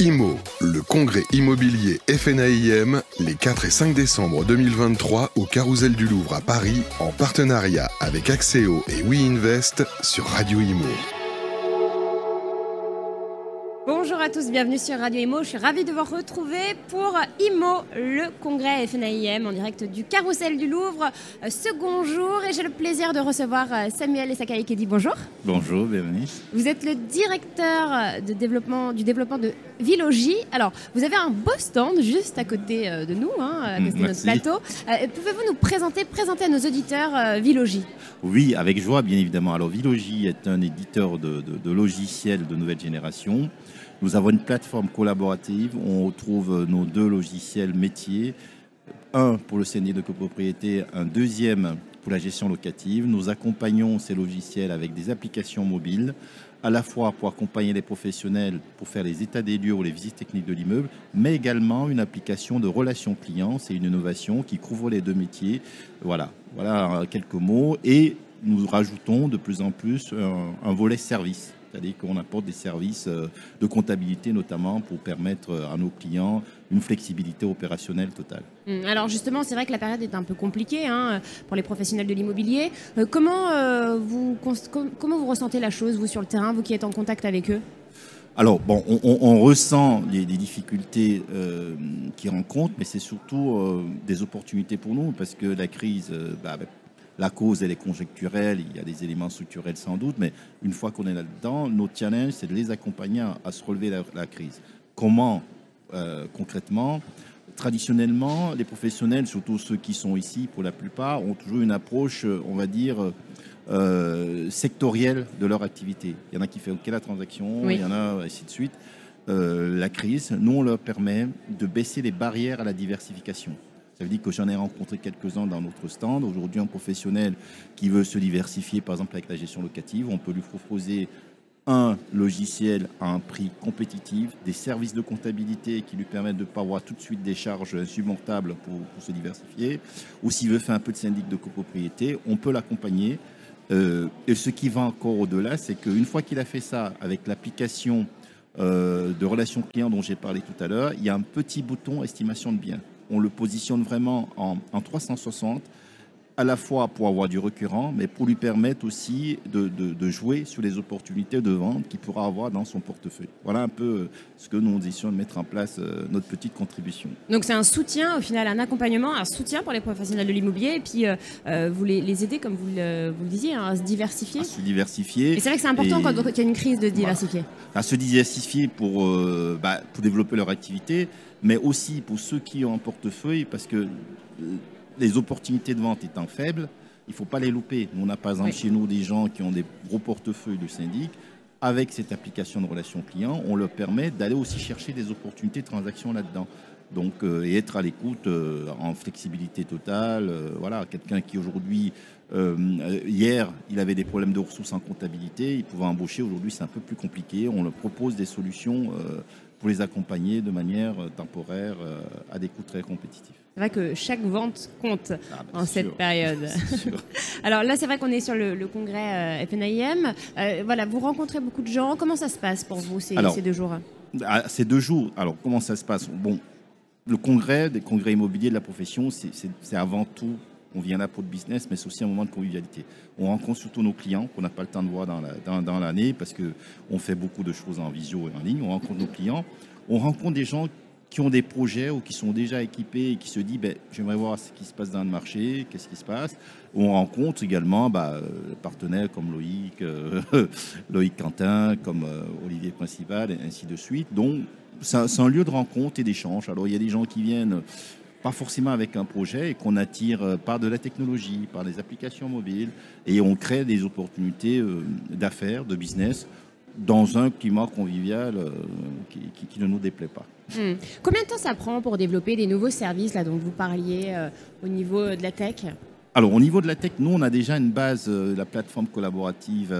IMO, le congrès immobilier FNAIM, les 4 et 5 décembre 2023 au Carousel du Louvre à Paris, en partenariat avec Axéo et WeInvest sur Radio Imo. Bonjour à tous, bienvenue sur Radio Imo. Je suis ravie de vous retrouver pour Imo, le congrès FNAIM en direct du Carrousel du Louvre. Euh, second jour et j'ai le plaisir de recevoir euh, Samuel Esakaï qui dit bonjour. Bonjour, bienvenue. Vous êtes le directeur de développement, du développement de Villogie. Alors, vous avez un beau stand juste à côté euh, de nous, hein, à côté de notre plateau. Pouvez-vous nous présenter, présenter à nos auditeurs Villogie Oui, avec joie, bien évidemment. Alors, Villogie est un éditeur de, de logiciels de nouvelle génération. Nous avons une plateforme collaborative où on retrouve nos deux logiciels métiers. Un pour le CNI de copropriété, un deuxième pour la gestion locative. Nous accompagnons ces logiciels avec des applications mobiles, à la fois pour accompagner les professionnels pour faire les états des lieux ou les visites techniques de l'immeuble, mais également une application de relation client. C'est une innovation qui couvre les deux métiers. Voilà, voilà quelques mots. Et nous rajoutons de plus en plus un, un volet service c'est-à-dire qu'on apporte des services euh, de comptabilité notamment pour permettre euh, à nos clients une flexibilité opérationnelle totale. Hum, alors justement, c'est vrai que la période est un peu compliquée hein, pour les professionnels de l'immobilier. Euh, comment, vous, comment vous ressentez la chose, vous, sur le terrain, vous qui êtes en contact avec eux? Alors, bon, on, ressent des, difficultés qu'ils rencontrent, mais c'est surtout des opportunités pour nous, parce que la crise, bah, la cause, elle est conjecturelle, il y a des éléments structurels sans doute, mais une fois qu'on est là-dedans, notre challenge, c'est de les accompagner à, se relever la, la crise. Comment, euh, concrètement? Traditionnellement, les professionnels, surtout ceux qui sont ici pour la plupart, ont toujours une approche, on va dire, euh, sectorielle de leur activité. Il y en a qui font que la transaction, il y en a ainsi de suite. Euh, la crise, nous, on leur permet de baisser les barrières à la diversification. Ça veut dire que j'en ai rencontré quelques-uns dans notre stand. Aujourd'hui, un professionnel qui veut se diversifier, par exemple avec la gestion locative, on peut lui proposer un logiciel à un prix compétitif, des services de comptabilité qui lui permettent de ne pas avoir tout de suite des charges insupportables pour, se diversifier, ou s'il veut faire un peu de syndic de copropriété, on peut l'accompagner. Euh, et ce qui va encore au-delà, c'est qu'une fois qu'il a fait ça avec l'application euh, de relations clients dont j'ai parlé tout à l'heure, il y a un petit bouton estimation de biens on le positionne vraiment en, 360 à la fois pour avoir du récurrent, mais pour lui permettre aussi de, jouer sur les opportunités de vente qu'il pourra avoir dans son portefeuille. Voilà un peu euh, ce que nous décidons de mettre en place, euh, notre petite contribution. Donc c'est un soutien, au final, un accompagnement, un soutien pour les professionnels de l'immobilier, et puis euh, vous les, aider, comme vous le, disiez, hein, à se diversifier. À se diversifier. Et c'est vrai que c'est important quand il y a une crise de diversifier. À se diversifier pour, bah, pour développer leur activité mais aussi pour ceux qui ont un portefeuille, parce que les opportunités de vente étant faibles, il ne faut pas les louper. On a par exemple chez nous des gens qui ont des gros portefeuilles de syndic. Avec cette application de relation client, on leur permet d'aller aussi chercher des opportunités de transaction là-dedans. Donc, euh, et être à l'écoute euh, en flexibilité totale. Euh, voilà, quelqu'un qui aujourd'hui, hier, il avait des problèmes de ressources en comptabilité, il pouvait embaucher. Aujourd'hui, c'est un peu plus compliqué. On leur propose des solutions pour les accompagner de manière euh, temporaire euh, à des coûts très compétitifs. C'est vrai que chaque vente compte ah, en cette période. Alors là, c'est vrai qu'on est sur le, congrès euh, FNIM. voilà, vous rencontrez beaucoup de gens. Comment ça se passe pour vous ces, ces deux jours? ah, Ces deux jours, alors comment ça se passe? Bon, le congrès, des congrès immobiliers de la profession, c'est avant tout on vient là pour le business, mais c'est aussi un moment de convivialité. On rencontre surtout nos clients qu'on n'a pas le temps de voir dans l'année parce qu'on fait beaucoup de choses en visio et en ligne. On rencontre nos clients. On rencontre des gens qui ont des projets ou qui sont déjà équipés et qui se disent ben, j'aimerais voir ce qui se passe dans le marché, qu'est-ce qui se passe. On rencontre également bah, partenaires comme Loïc, euh, Loïc Quentin, comme euh, Olivier Principal, et ainsi de suite. Donc, c'est un lieu de rencontre et d'échange. Alors, il y a des gens qui viennent pas forcément avec un projet, et qu'on attire euh, par de la technologie, par des applications mobiles, et on crée des opportunités euh, d'affaires, de business, dans un climat convivial euh, qui, ne nous déplaît pas. Hmm. Combien de temps ça prend pour développer des nouveaux services là, dont vous parliez au niveau de la tech? Alors au niveau de la tech, nous on a déjà une base, la plateforme collaborative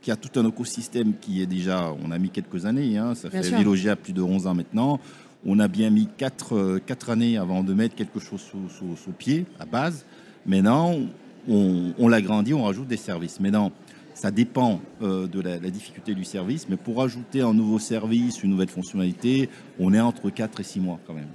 qui a tout un écosystème qui est déjà, on a mis quelques années, hein, ça fait Vilogia plus de 11 ans maintenant. On a bien mis quatre, quatre années avant de mettre quelque chose sous, sous, pied, à base. Maintenant, on, on l'agrandit, on rajoute des services. Maintenant, ça dépend de la, la, difficulté du service, mais pour ajouter un nouveau service, une nouvelle fonctionnalité, on est entre 4 et 6 mois quand même.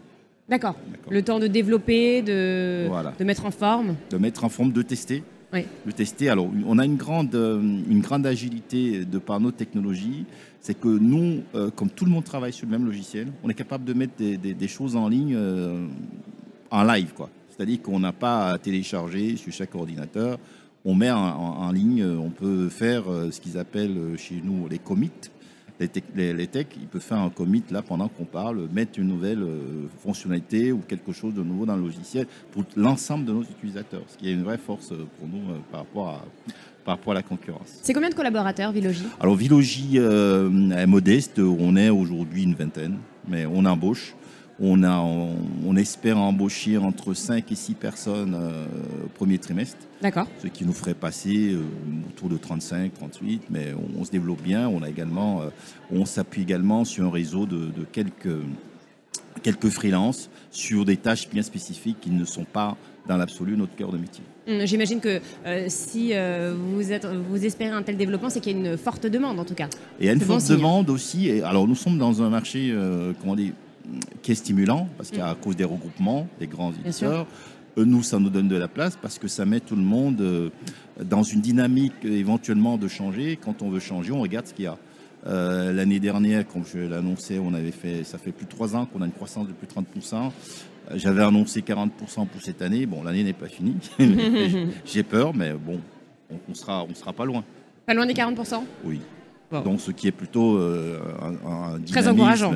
D'accord. Le temps de développer, de, de mettre en forme. De mettre en forme, de tester. Oui. Tester. Alors, on a une grande, euh, une grande agilité de par nos technologies. C'est que nous, euh, comme tout le monde travaille sur le même logiciel, on est capable de mettre des, choses en ligne euh, en live. quoi. C'est-à-dire qu'on n'a pas à télécharger sur chaque ordinateur. On met en, en ligne, on peut faire ce qu'ils appellent chez nous les commits les, les, techs, ils peuvent faire un commit là pendant qu'on parle, mettre une nouvelle euh, fonctionnalité ou quelque chose de nouveau dans le logiciel pour l'ensemble de nos utilisateurs, ce qui est une vraie force euh, pour nous euh, par, rapport à, par rapport à la concurrence. C'est combien de collaborateurs, Vilogie Alors, Vilogie est modeste, on est aujourd'hui une vingtaine, mais on embauche. On, a, on, espère embaucher entre 5 et 6 personnes euh, au premier trimestre. D'accord. Ce qui nous ferait passer euh, autour de 35, 38, mais on, se développe bien. On, a également, euh, on s'appuie également sur un réseau de, quelques, quelques freelances sur des tâches bien spécifiques qui ne sont pas dans l'absolu notre cœur de métier. Hum, j'imagine que si vous, êtes, vous espérez un tel développement, c'est qu'il y a une forte demande en tout cas. Et il y a une forte demande aussi. Et, alors nous sommes dans un marché, comment dire, qui est stimulant, parce qu'à mm. cause des regroupements, des grands éditeurs, euh, nous, ça nous donne de la place parce que ça met tout le monde euh, dans une dynamique éventuellement de changer. Quand on veut changer, on regarde ce qu'il y a. Euh, l'année dernière, comme je l'annonçais, on avait fait, ça fait plus de trois ans qu'on a une croissance de plus de 30%. J'avais annoncé 40% pour cette année. Bon, l'année n'est pas finie. J'ai peur, mais bon, on, sera, on sera pas loin. Pas loin des 40% Oui. Donc, ce qui est plutôt un, Très encourageant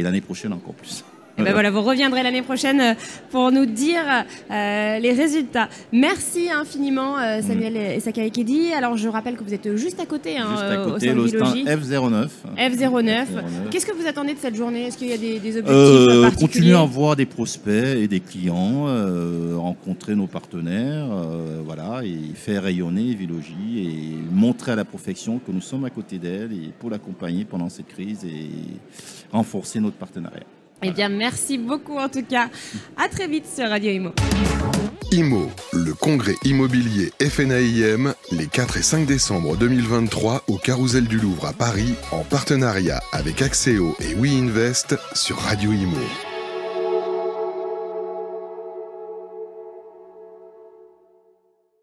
et l'année prochaine encore plus. Et ben voilà, vous reviendrez l'année prochaine euh, pour nous dire euh, les résultats. Merci infiniment euh, Samuel mm. Kedi. Alors je rappelle que vous êtes juste à côté, hein, juste à côté au sein F09. F09. Qu'est-ce que vous attendez de cette journée? Est-ce qu'il y a des, des objectifs particuliers Continuer à voir des prospects et des clients, rencontrer nos partenaires, voilà, et faire rayonner Vilogie et montrer à la profession que nous sommes à côté d'elle et pour l'accompagner pendant cette crise et renforcer notre partenariat. Eh bien, merci beaucoup en tout cas. À très vite sur Radio Imo. IMO, le congrès immobilier FNAIM, les 4 et 5 décembre 2023 au Carousel du Louvre à Paris, en partenariat avec Axéo et WeInvest sur Radio Imo.